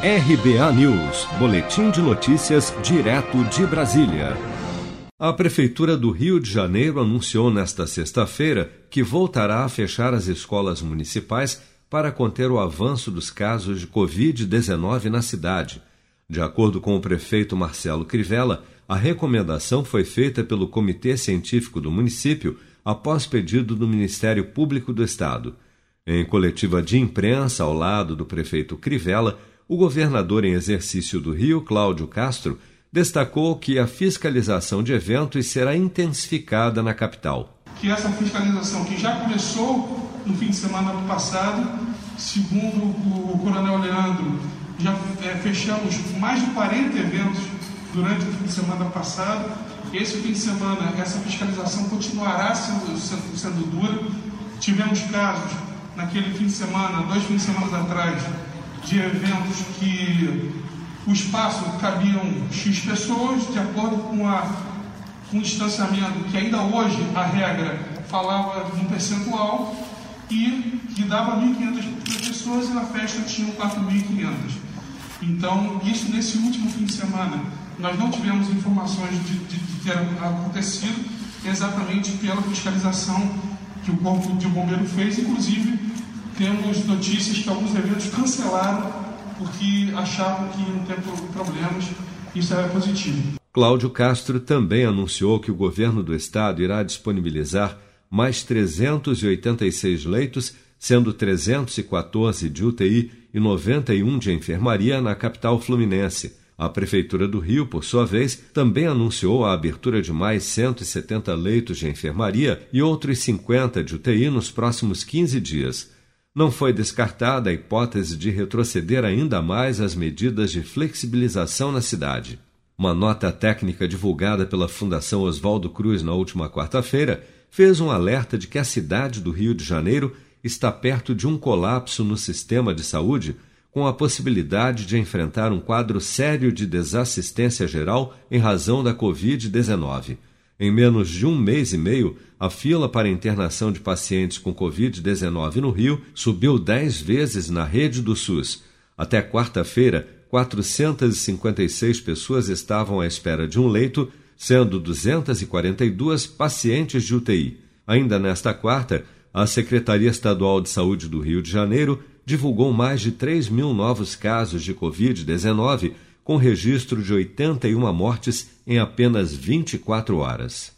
RBA News, Boletim de Notícias, direto de Brasília. A Prefeitura do Rio de Janeiro anunciou nesta sexta-feira que voltará a fechar as escolas municipais para conter o avanço dos casos de Covid-19 na cidade. De acordo com o prefeito Marcelo Crivella, a recomendação foi feita pelo Comitê Científico do município após pedido do Ministério Público do Estado. Em coletiva de imprensa ao lado do prefeito Crivella, o governador em exercício do Rio, Cláudio Castro, destacou que a fiscalização de eventos será intensificada na capital. Que essa fiscalização que já começou no fim de semana passado, segundo o coronel Leandro, já é, fechamos mais de 40 eventos durante o fim de semana passado. Esse fim de semana, essa fiscalização continuará sendo, sendo, sendo dura. Tivemos casos naquele fim de semana, dois fins de semana atrás, de eventos que o espaço cabiam X pessoas, de acordo com, a, com o distanciamento, que ainda hoje a regra falava de um percentual, e que dava 1.500 pessoas e na festa tinham 4.500. Então, isso nesse último fim de semana, nós não tivemos informações de, de, de ter acontecido, exatamente pela fiscalização que o Corpo de Bombeiro fez, inclusive temos notícias que alguns eventos cancelaram porque achavam que iam ter problemas. Isso era positivo. Cláudio Castro também anunciou que o governo do estado irá disponibilizar mais 386 leitos, sendo 314 de UTI e 91 de enfermaria na capital fluminense. A Prefeitura do Rio, por sua vez, também anunciou a abertura de mais 170 leitos de enfermaria e outros 50 de UTI nos próximos 15 dias não foi descartada a hipótese de retroceder ainda mais as medidas de flexibilização na cidade. Uma nota técnica divulgada pela Fundação Oswaldo Cruz na última quarta-feira fez um alerta de que a cidade do Rio de Janeiro está perto de um colapso no sistema de saúde, com a possibilidade de enfrentar um quadro sério de desassistência geral em razão da Covid-19. Em menos de um mês e meio, a fila para internação de pacientes com Covid-19 no Rio subiu 10 vezes na rede do SUS. Até quarta-feira, 456 pessoas estavam à espera de um leito, sendo 242 pacientes de UTI. Ainda nesta quarta, a Secretaria Estadual de Saúde do Rio de Janeiro divulgou mais de 3 mil novos casos de Covid-19 com registro de 81 mortes em apenas 24 horas.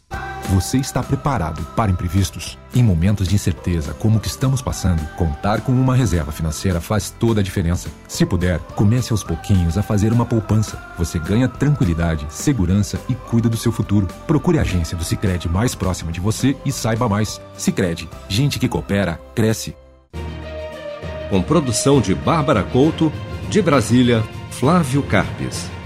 Você está preparado para imprevistos? Em momentos de incerteza como o que estamos passando, contar com uma reserva financeira faz toda a diferença. Se puder, comece aos pouquinhos a fazer uma poupança. Você ganha tranquilidade, segurança e cuida do seu futuro. Procure a agência do Sicredi mais próxima de você e saiba mais. Sicredi, gente que coopera cresce. Com produção de Bárbara Couto, de Brasília, Flávio Carpes.